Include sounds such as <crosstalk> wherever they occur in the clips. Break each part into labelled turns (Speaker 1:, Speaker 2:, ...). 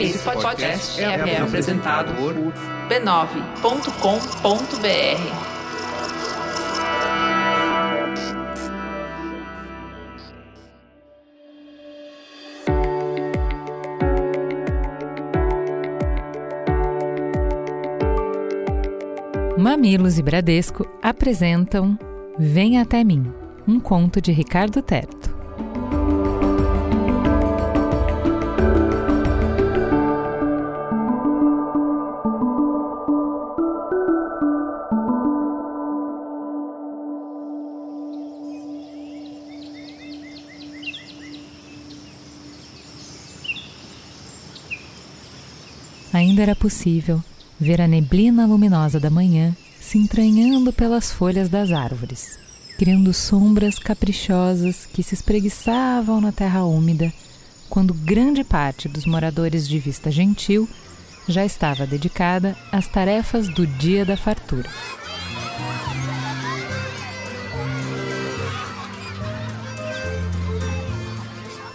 Speaker 1: Esse podcast é, é apresentado por b9.com.br.
Speaker 2: Mamilos e Bradesco apresentam Vem Até Mim, um conto de Ricardo Terto. Ainda era possível ver a neblina luminosa da manhã se entranhando pelas folhas das árvores, criando sombras caprichosas que se espreguiçavam na terra úmida, quando grande parte dos moradores de Vista Gentil já estava dedicada às tarefas do dia da fartura.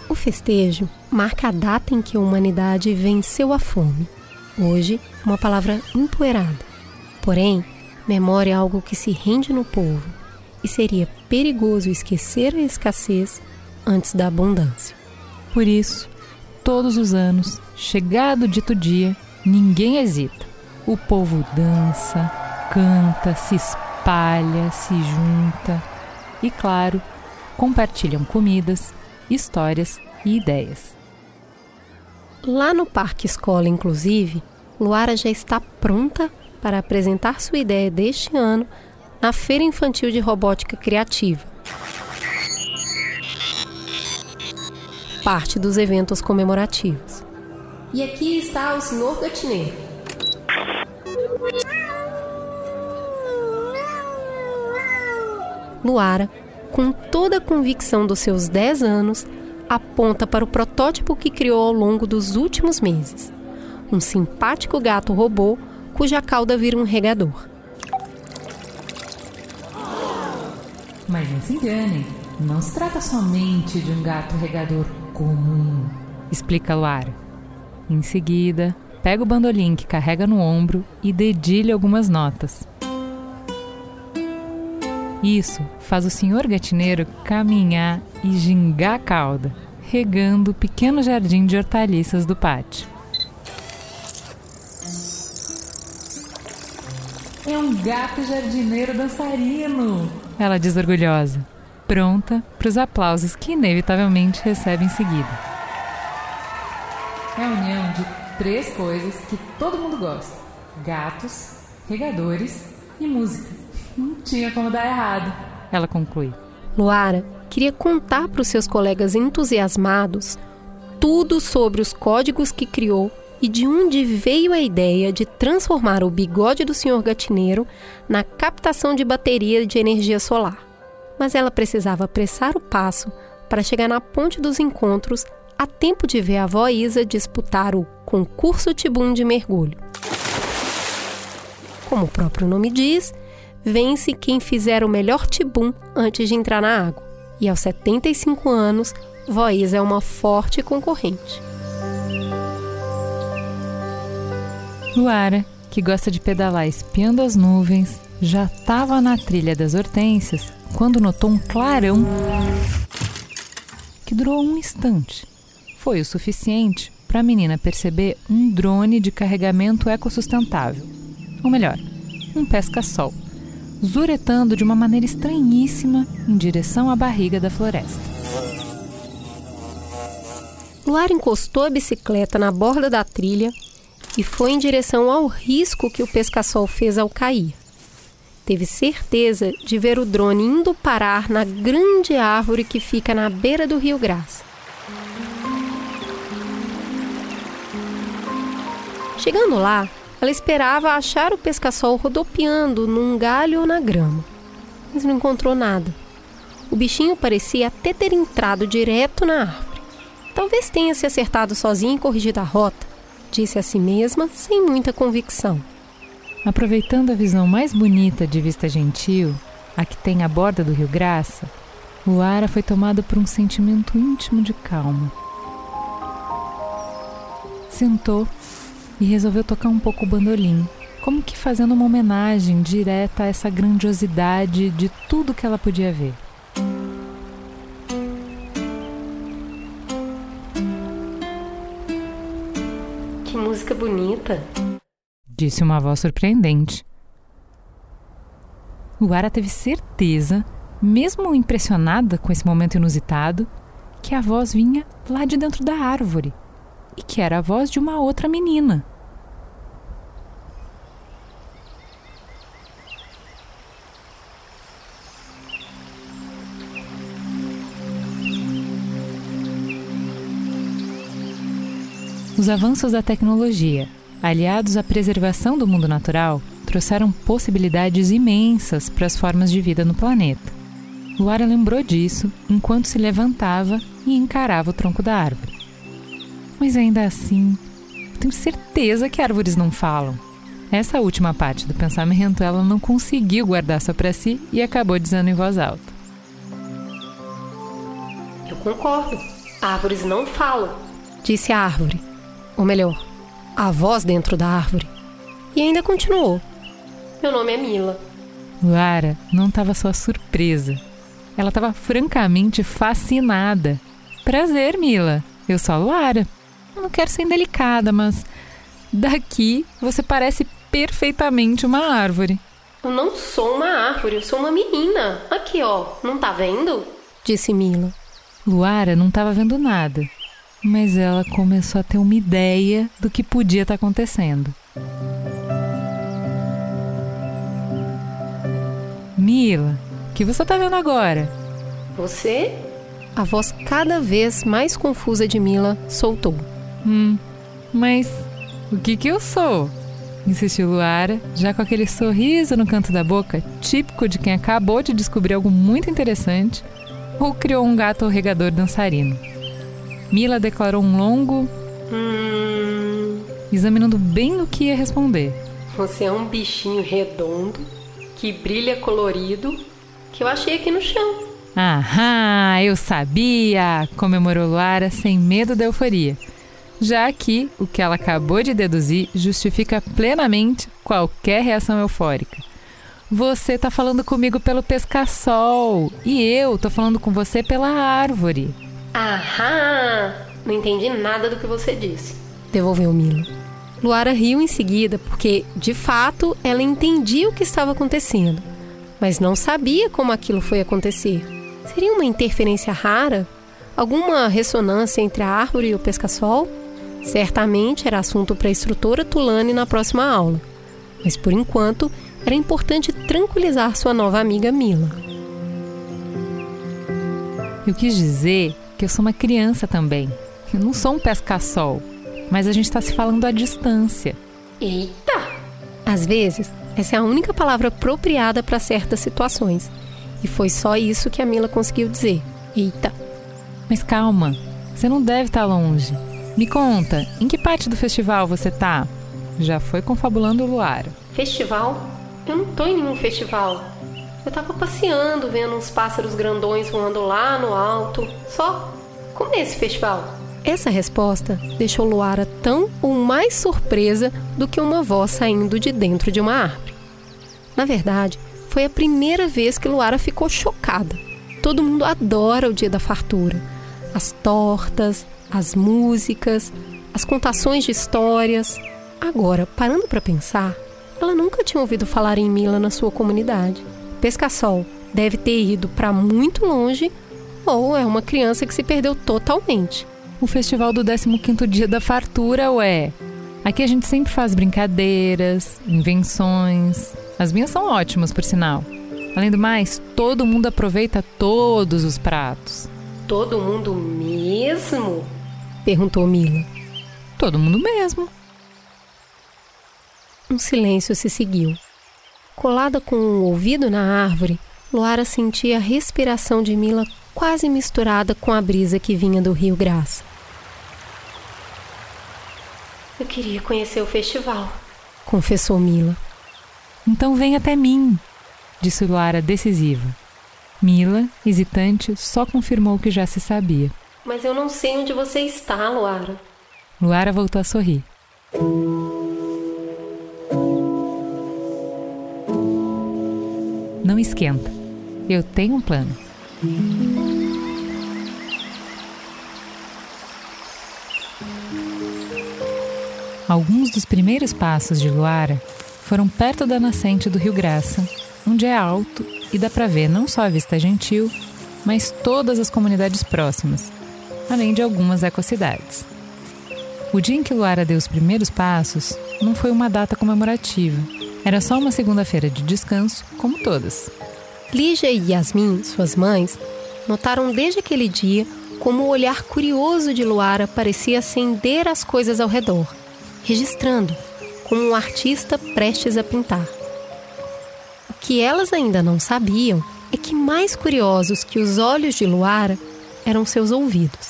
Speaker 3: O festejo marca a data em que a humanidade venceu a fome Hoje, uma palavra empoeirada. Porém, memória é algo que se rende no povo e seria perigoso esquecer a escassez antes da abundância.
Speaker 2: Por isso, todos os anos, chegado o dito dia, ninguém hesita. O povo dança, canta, se espalha, se junta e, claro, compartilham comidas, histórias e ideias.
Speaker 3: Lá no Parque Escola, inclusive, Luara já está pronta para apresentar sua ideia deste ano na Feira Infantil de Robótica Criativa. Parte dos eventos comemorativos. E aqui está o Sr. Gatineiro. Luara, com toda a convicção dos seus 10 anos, aponta para o protótipo que criou ao longo dos últimos meses. Um simpático gato robô cuja cauda vira um regador.
Speaker 2: Mas não se enganem, não se trata somente de um gato regador comum, explica Luara. Em seguida, pega o bandolim que carrega no ombro e dedilha algumas notas. Isso faz o senhor gatineiro caminhar e gingar a cauda, regando o pequeno jardim de hortaliças do pátio. É um gato jardineiro dançarino, ela diz orgulhosa, pronta para os aplausos que inevitavelmente recebe em seguida. É a união de três coisas que todo mundo gosta: gatos, regadores e música. Não tinha como dar errado, ela conclui.
Speaker 3: Luara queria contar para os seus colegas entusiasmados tudo sobre os códigos que criou e de onde veio a ideia de transformar o bigode do senhor gatineiro na captação de bateria de energia solar. Mas ela precisava apressar o passo para chegar na ponte dos encontros a tempo de ver a avó Isa disputar o concurso Tibum de mergulho. Como o próprio nome diz, vence quem fizer o melhor tibum antes de entrar na água. E aos 75 anos, Isa é uma forte concorrente.
Speaker 2: Luara, que gosta de pedalar espiando as nuvens, já estava na trilha das hortênsias quando notou um clarão que durou um instante. Foi o suficiente para a menina perceber um drone de carregamento ecossustentável. Ou melhor, um pesca-sol, zuretando de uma maneira estranhíssima em direção à barriga da floresta.
Speaker 3: Luara encostou a bicicleta na borda da trilha e foi em direção ao risco que o pesca-sol fez ao cair. Teve certeza de ver o drone indo parar na grande árvore que fica na beira do rio Graça. Chegando lá, ela esperava achar o pesca-sol rodopiando num galho ou na grama, mas não encontrou nada. O bichinho parecia até ter entrado direto na árvore. Talvez tenha se acertado sozinho e corrigido a rota disse a si mesma sem muita convicção.
Speaker 2: Aproveitando a visão mais bonita de Vista Gentil, a que tem à borda do Rio Graça, Luara foi tomada por um sentimento íntimo de calma. sentou e resolveu tocar um pouco o bandolim, como que fazendo uma homenagem direta a essa grandiosidade de tudo que ela podia ver.
Speaker 3: Que música bonita!
Speaker 2: Disse uma voz surpreendente. Luara teve certeza, mesmo impressionada com esse momento inusitado, que a voz vinha lá de dentro da árvore e que era a voz de uma outra menina. Os avanços da tecnologia, aliados à preservação do mundo natural, trouxeram possibilidades imensas para as formas de vida no planeta. Luara lembrou disso enquanto se levantava e encarava o tronco da árvore. Mas ainda assim, tenho certeza que árvores não falam. Essa última parte do pensamento ela não conseguiu guardar só para si e acabou dizendo em voz alta.
Speaker 3: Eu concordo. Árvores não falam, disse a árvore. Ou melhor, a voz dentro da árvore. E ainda continuou. Meu nome é Mila.
Speaker 2: Luara não estava só surpresa. Ela estava francamente fascinada. Prazer, Mila. Eu sou a Luara. Não quero ser indelicada, mas daqui você parece perfeitamente uma árvore.
Speaker 3: Eu não sou uma árvore, eu sou uma menina. Aqui, ó, não tá vendo? Disse Mila.
Speaker 2: Luara não estava vendo nada, mas ela começou a ter uma ideia do que podia estar tá acontecendo. Mila, o que você está vendo agora?
Speaker 3: Você? A voz cada vez mais confusa de Mila soltou.
Speaker 2: Hum, mas o que que eu sou? Insistiu Luara, já com aquele sorriso no canto da boca, típico de quem acabou de descobrir algo muito interessante ou criou um gato regador dançarino. Mila declarou um longo.
Speaker 3: Hum.
Speaker 2: Examinando bem o que ia responder.
Speaker 3: Você é um bichinho redondo, que brilha colorido, que eu achei aqui no chão.
Speaker 2: Aham, eu sabia! comemorou Luara sem medo da euforia. Já que o que ela acabou de deduzir justifica plenamente qualquer reação eufórica. Você tá falando comigo pelo pesca-sol e eu tô falando com você pela árvore.
Speaker 3: Aham! Não entendi nada do que você disse. Devolveu Mila. Luara riu em seguida porque, de fato, ela entendia o que estava acontecendo, mas não sabia como aquilo foi acontecer. Seria uma interferência rara? Alguma ressonância entre a árvore e o pesca-sol? Certamente era assunto para a instrutora Tulane na próxima aula, mas por enquanto era importante tranquilizar sua nova amiga Mila.
Speaker 2: Eu quis dizer que eu sou uma criança também. Eu não sou um pesca-sol, mas a gente está se falando à distância.
Speaker 3: Eita! Às vezes, essa é a única palavra apropriada para certas situações. E foi só isso que a Mila conseguiu dizer. Eita!
Speaker 2: Mas calma, você não deve estar tá longe. Me conta, em que parte do festival você tá? Já foi confabulando o Luara.
Speaker 3: Festival? Eu não tô em nenhum festival. Eu tava passeando, vendo uns pássaros grandões voando lá no alto. Só. Como é esse festival? Essa resposta deixou Luara tão ou mais surpresa do que uma voz saindo de dentro de uma árvore. Na verdade, foi a primeira vez que Luara ficou chocada. Todo mundo adora o dia da fartura. As tortas, as músicas, as contações de histórias. Agora, parando para pensar, ela nunca tinha ouvido falar em Mila na sua comunidade. Pescasol deve ter ido para muito longe ou é uma criança que se perdeu totalmente.
Speaker 2: O festival do 15º dia da fartura, ué. Aqui a gente sempre faz brincadeiras, invenções. As minhas são ótimas, por sinal. Além do mais, todo mundo aproveita todos os pratos.
Speaker 3: Todo mundo mesmo? Perguntou Mila.
Speaker 2: Todo mundo mesmo.
Speaker 3: Um silêncio se seguiu. Colada com o ouvido na árvore, Luara sentia a respiração de Mila quase misturada com a brisa que vinha do rio Graça. Eu queria conhecer o festival, confessou Mila.
Speaker 2: Então vem até mim, disse Luara decisiva. Mila, hesitante, só confirmou o que já se sabia.
Speaker 3: Mas eu não sei onde você está, Luara.
Speaker 2: Luara voltou a sorrir. Não esquenta. Eu tenho um plano. Alguns dos primeiros passos de Luara foram perto da nascente do Rio Graça, onde é alto e dá para ver não só a Vista Gentil, mas todas as comunidades próximas, além de algumas ecocidades. O dia em que Luara deu os primeiros passos não foi uma data comemorativa, era só uma segunda-feira de descanso, como todas.
Speaker 3: Lígia e Yasmin, suas mães, notaram desde aquele dia como o olhar curioso de Luara parecia acender as coisas ao redor, registrando, como um artista prestes a pintar. O que elas ainda não sabiam é que mais curiosos que os olhos de Luara eram seus ouvidos.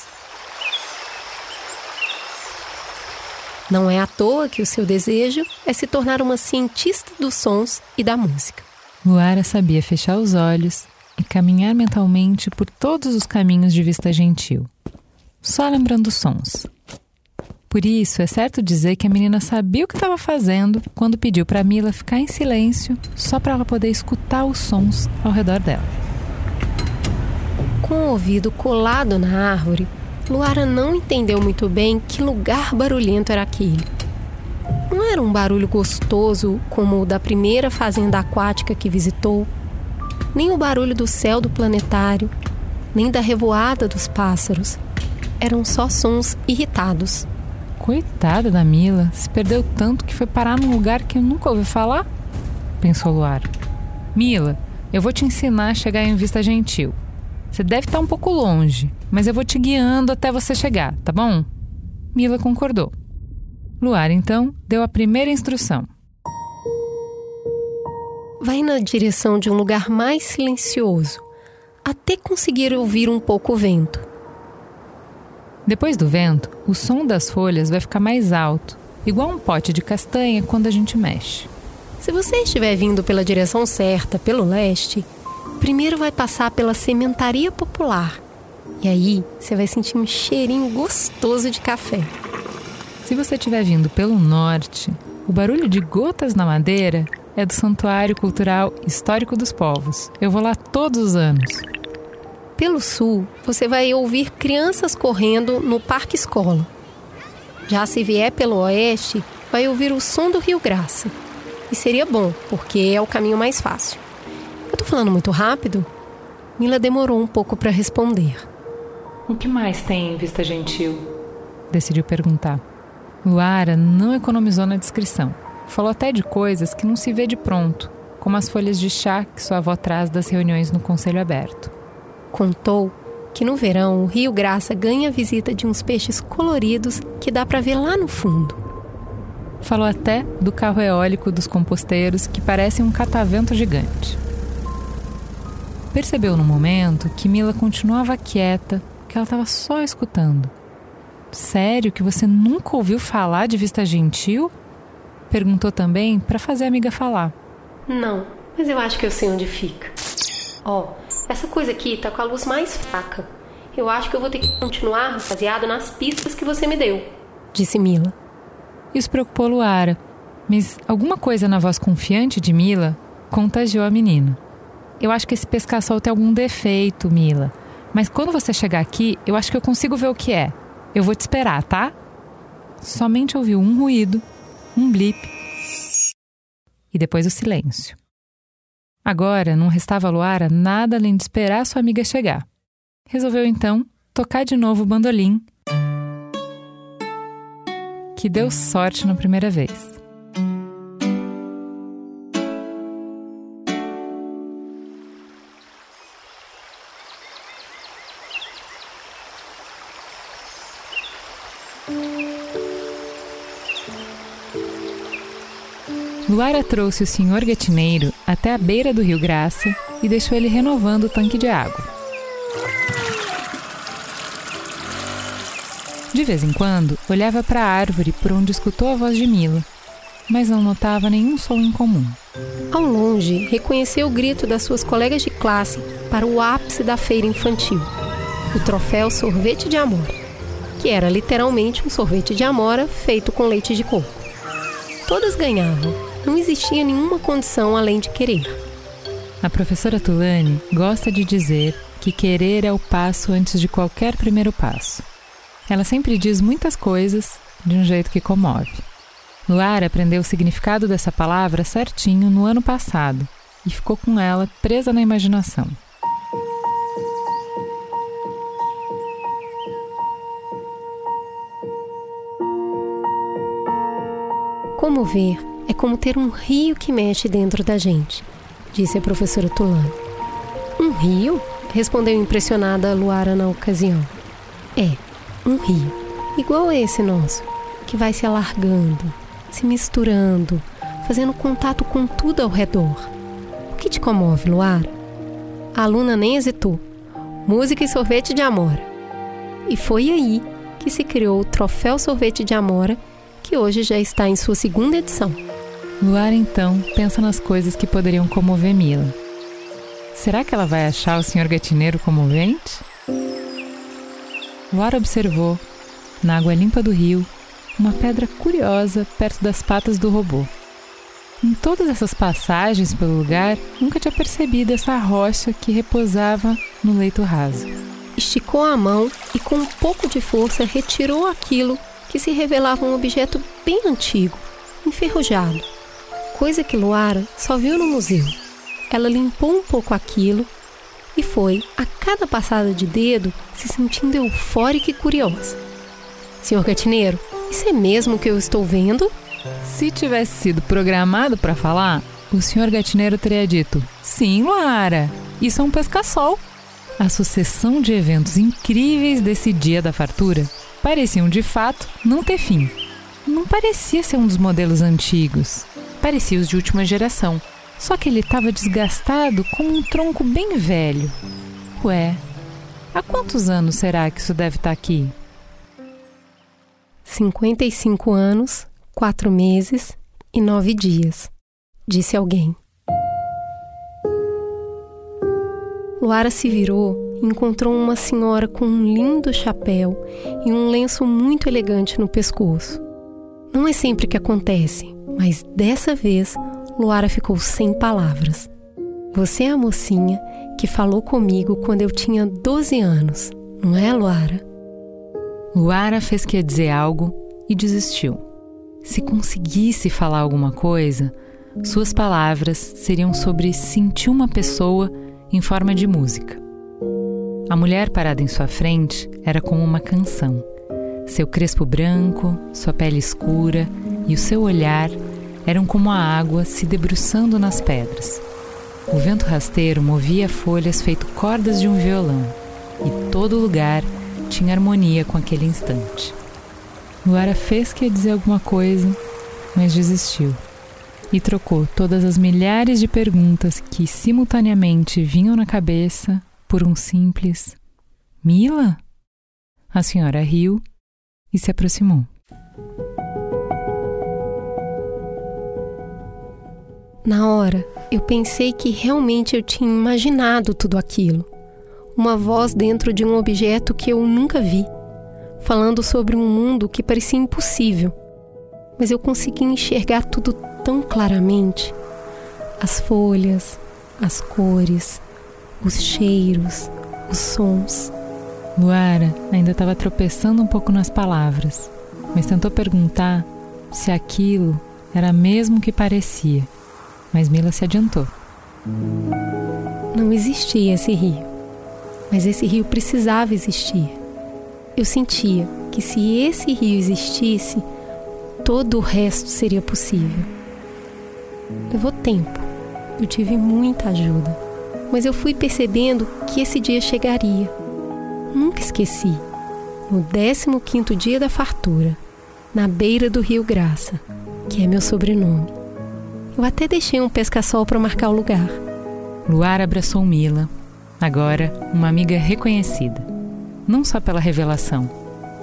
Speaker 3: Não é à toa que o seu desejo é se tornar uma cientista dos sons e da música.
Speaker 2: Luara sabia fechar os olhos e caminhar mentalmente por todos os caminhos de vista gentil, só lembrando os sons. Por isso, é certo dizer que a menina sabia o que estava fazendo quando pediu para Mila ficar em silêncio, só para ela poder escutar os sons ao redor dela.
Speaker 3: Com o ouvido colado na árvore, Luara não entendeu muito bem que lugar barulhento era aquele. Não era um barulho gostoso como o da primeira fazenda aquática que visitou, nem o barulho do céu do planetário, nem da revoada dos pássaros. Eram só sons irritados.
Speaker 2: Coitada da Mila, se perdeu tanto que foi parar num lugar que eu nunca ouvi falar? Pensou Luara. Mila, eu vou te ensinar a chegar em Vista Gentil. Você deve estar um pouco longe, mas eu vou te guiando até você chegar, tá bom? Mila concordou. Luar, então, deu a primeira instrução.
Speaker 3: Vai na direção de um lugar mais silencioso, até conseguir ouvir um pouco o vento.
Speaker 2: Depois do vento, o som das folhas vai ficar mais alto, igual um pote de castanha quando a gente mexe.
Speaker 3: Se você estiver vindo pela direção certa, pelo leste, primeiro vai passar pela Cementaria Popular. E aí você vai sentir um cheirinho gostoso de café.
Speaker 2: Se você estiver vindo pelo norte, o barulho de gotas na madeira é do Santuário Cultural Histórico dos Povos. Eu vou lá todos os anos.
Speaker 3: Pelo sul, você vai ouvir crianças correndo no Parque Escola. Já se vier pelo oeste, vai ouvir o som do Rio Graça. E seria bom, porque é o caminho mais fácil. Eu tô falando muito rápido? Mila demorou um pouco para responder.
Speaker 2: O que mais tem em Vista Gentil? Decidiu perguntar. Luara não economizou na descrição. Falou até de coisas que não se vê de pronto, como as folhas de chá que sua avó traz das reuniões no Conselho Aberto.
Speaker 3: Contou que no verão o Rio Graça ganha a visita de uns peixes coloridos que dá para ver lá no fundo.
Speaker 2: Falou até do carro eólico dos composteiros que parece um catavento gigante. Percebeu no momento que Mila continuava quieta, que ela estava só escutando. Sério que você nunca ouviu falar de Vista Gentil? Perguntou também para fazer a amiga falar.
Speaker 3: Não, mas eu acho que eu sei onde fica. Ó, oh, essa coisa aqui tá com a luz mais fraca. Eu acho que eu vou ter que continuar baseado nas pistas que você me deu, disse Mila.
Speaker 2: Isso preocupou Luara, mas alguma coisa na voz confiante de Mila contagiou a menina. Eu acho que esse pesca-sol tem algum defeito, Mila. Mas quando você chegar aqui, eu acho que eu consigo ver o que é. Eu vou te esperar, tá? Somente ouviu um ruído, um blip e depois o silêncio. Agora não restava a Luara nada além de esperar sua amiga chegar. Resolveu então tocar de novo o bandolim, que deu sorte na primeira vez. Luara trouxe o senhor gatineiro até a beira do rio Graça e deixou ele renovando o tanque de água. De vez em quando, olhava para a árvore por onde escutou a voz de Mila, mas não notava nenhum som em comum.
Speaker 3: Ao longe, reconheceu o grito das suas colegas de classe para o ápice da feira infantil o troféu Sorvete de Amor. que era literalmente um sorvete de amora feito com leite de coco. Todas ganhavam, não existia nenhuma condição além de querer.
Speaker 2: A professora Tulane gosta de dizer que querer é o passo antes de qualquer primeiro passo. Ela sempre diz muitas coisas de um jeito que comove. Luara aprendeu o significado dessa palavra certinho no ano passado e ficou com ela presa na imaginação.
Speaker 3: Como ver é como ter um rio que mexe dentro da gente, disse a professora Tulane. Um rio? respondeu impressionada Luara na ocasião. É, um rio, igual a esse nosso, que vai se alargando, se misturando, fazendo contato com tudo ao redor. O que te comove, Luara? A aluna nem hesitou. Música e sorvete de amora. E foi aí que se criou o Troféu Sorvete de Amora, que hoje já está em sua segunda edição.
Speaker 2: Luara então pensa nas coisas que poderiam comover Mila. Será que ela vai achar o Sr. Gatineiro comovente? Luara observou, na água limpa do rio, uma pedra curiosa perto das patas do robô. Em todas essas passagens pelo lugar, nunca tinha percebido essa rocha que repousava no leito raso.
Speaker 3: Esticou a mão e, com um pouco de força, retirou aquilo que se revelava um objeto bem antigo, enferrujado, coisa que Luara só viu no museu. Ela limpou um pouco aquilo e foi, a cada passada de dedo, se sentindo eufórica e curiosa. Senhor Gatineiro, isso é mesmo o que eu estou vendo?
Speaker 2: Se tivesse sido programado para falar, o senhor gatineiro teria dito: Sim, Luara, isso é um pesca-sol. A sucessão de eventos incríveis desse dia da fartura pareciam de fato não ter fim. Não parecia ser um dos modelos antigos, parecia os de última geração. Só que ele estava desgastado como um tronco bem velho. Ué, há quantos anos será que isso deve estar tá aqui?
Speaker 3: 55 anos, 4 meses e 9 dias, disse alguém. Luara se virou e encontrou uma senhora com um lindo chapéu e um lenço muito elegante no pescoço. Não é sempre que acontece, mas dessa vez Luara ficou sem palavras. Você é a mocinha que falou comigo quando eu tinha 12 anos, não é, Luara?
Speaker 2: Luara fez que ia dizer algo e desistiu. Se conseguisse falar alguma coisa, suas palavras seriam sobre sentir uma pessoa em forma de música. A mulher parada em sua frente era como uma canção. Seu crespo branco, sua pele escura e o seu olhar eram como a água se debruçando nas pedras. O vento rasteiro movia folhas feito cordas de um violão, e todo lugar tinha harmonia com aquele instante. Luara fez que ia dizer alguma coisa, mas desistiu e trocou todas as milhares de perguntas que simultaneamente vinham na cabeça por um simples Mila? A senhora riu e se aproximou.
Speaker 3: Na hora, eu pensei que realmente eu tinha imaginado tudo aquilo uma voz dentro de um objeto que eu nunca vi, falando sobre um mundo que parecia impossível. Mas eu consegui enxergar tudo tão claramente: as folhas, as cores, os cheiros, os sons.
Speaker 2: Luara ainda estava tropeçando um pouco nas palavras, mas tentou perguntar se aquilo era mesmo o que parecia. Mas Mila se adiantou.
Speaker 3: Não existia esse rio mas esse rio precisava existir. Eu sentia que se esse rio existisse, todo o resto seria possível. Levou tempo, eu tive muita ajuda, mas eu fui percebendo que esse dia chegaria. Nunca esqueci. No 15 dia da fartura, na beira do Rio Graça, que é meu sobrenome. Eu até deixei um pesca-sol para marcar o lugar.
Speaker 2: Luar abraçou Mila, agora uma amiga reconhecida, não só pela revelação,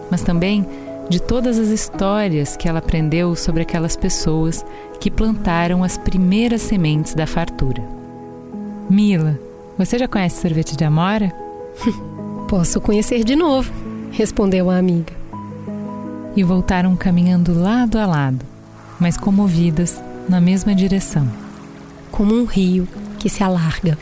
Speaker 2: mas também de todas as histórias que ela aprendeu sobre aquelas pessoas que plantaram as primeiras sementes da fartura. Mila, você já conhece sorvete de amora? <laughs>
Speaker 3: Posso conhecer de novo, respondeu a amiga.
Speaker 2: e voltaram caminhando lado a lado, mas comovidas na mesma direção.
Speaker 3: Como um rio que se alarga.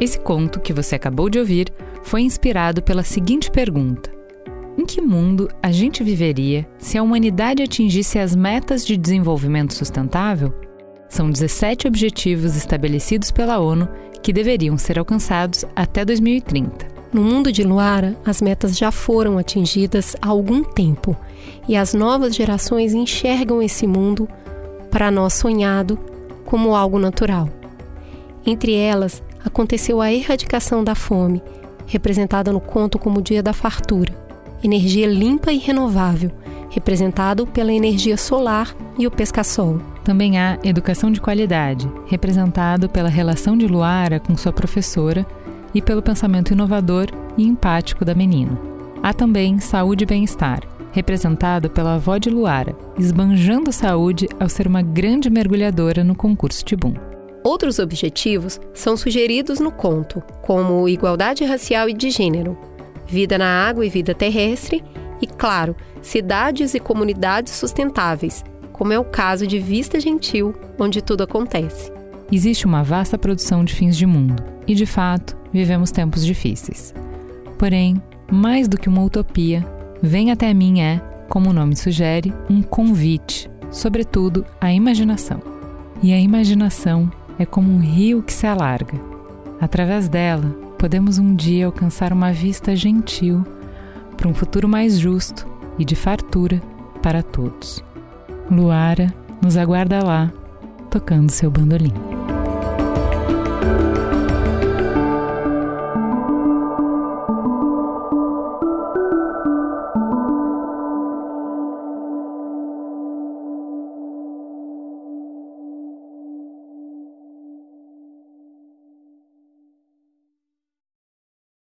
Speaker 2: Esse conto que você acabou de ouvir foi inspirado pela seguinte pergunta: Em que mundo a gente viveria se a humanidade atingisse as metas de desenvolvimento sustentável? São 17 objetivos estabelecidos pela ONU que deveriam ser alcançados até 2030.
Speaker 3: No mundo de Luara, as metas já foram atingidas há algum tempo e as novas gerações enxergam esse mundo, para nós sonhado, como algo natural. Entre elas, aconteceu a erradicação da fome, representada no conto como o Dia da Fartura, energia limpa e renovável, representado pela energia solar e o pesca-sol.
Speaker 2: Também há educação de qualidade, representado pela relação de Luara com sua professora e pelo pensamento inovador e empático da menina. Há também saúde e bem-estar, representado pela avó de Luara, esbanjando saúde ao ser uma grande mergulhadora no concurso Tibum.
Speaker 3: Outros objetivos são sugeridos no conto, como igualdade racial e de gênero, vida na água e vida terrestre, e, claro, cidades e comunidades sustentáveis, como é o caso de Vista Gentil, onde tudo acontece.
Speaker 2: Existe uma vasta produção de fins de mundo, e de fato, vivemos tempos difíceis. Porém, mais do que uma utopia, Vem até mim é, como o nome sugere, um convite, sobretudo a imaginação. E a imaginação é como um rio que se alarga. Através dela, podemos um dia alcançar uma vista gentil para um futuro mais justo e de fartura para todos. Luara nos aguarda lá, tocando seu bandolim.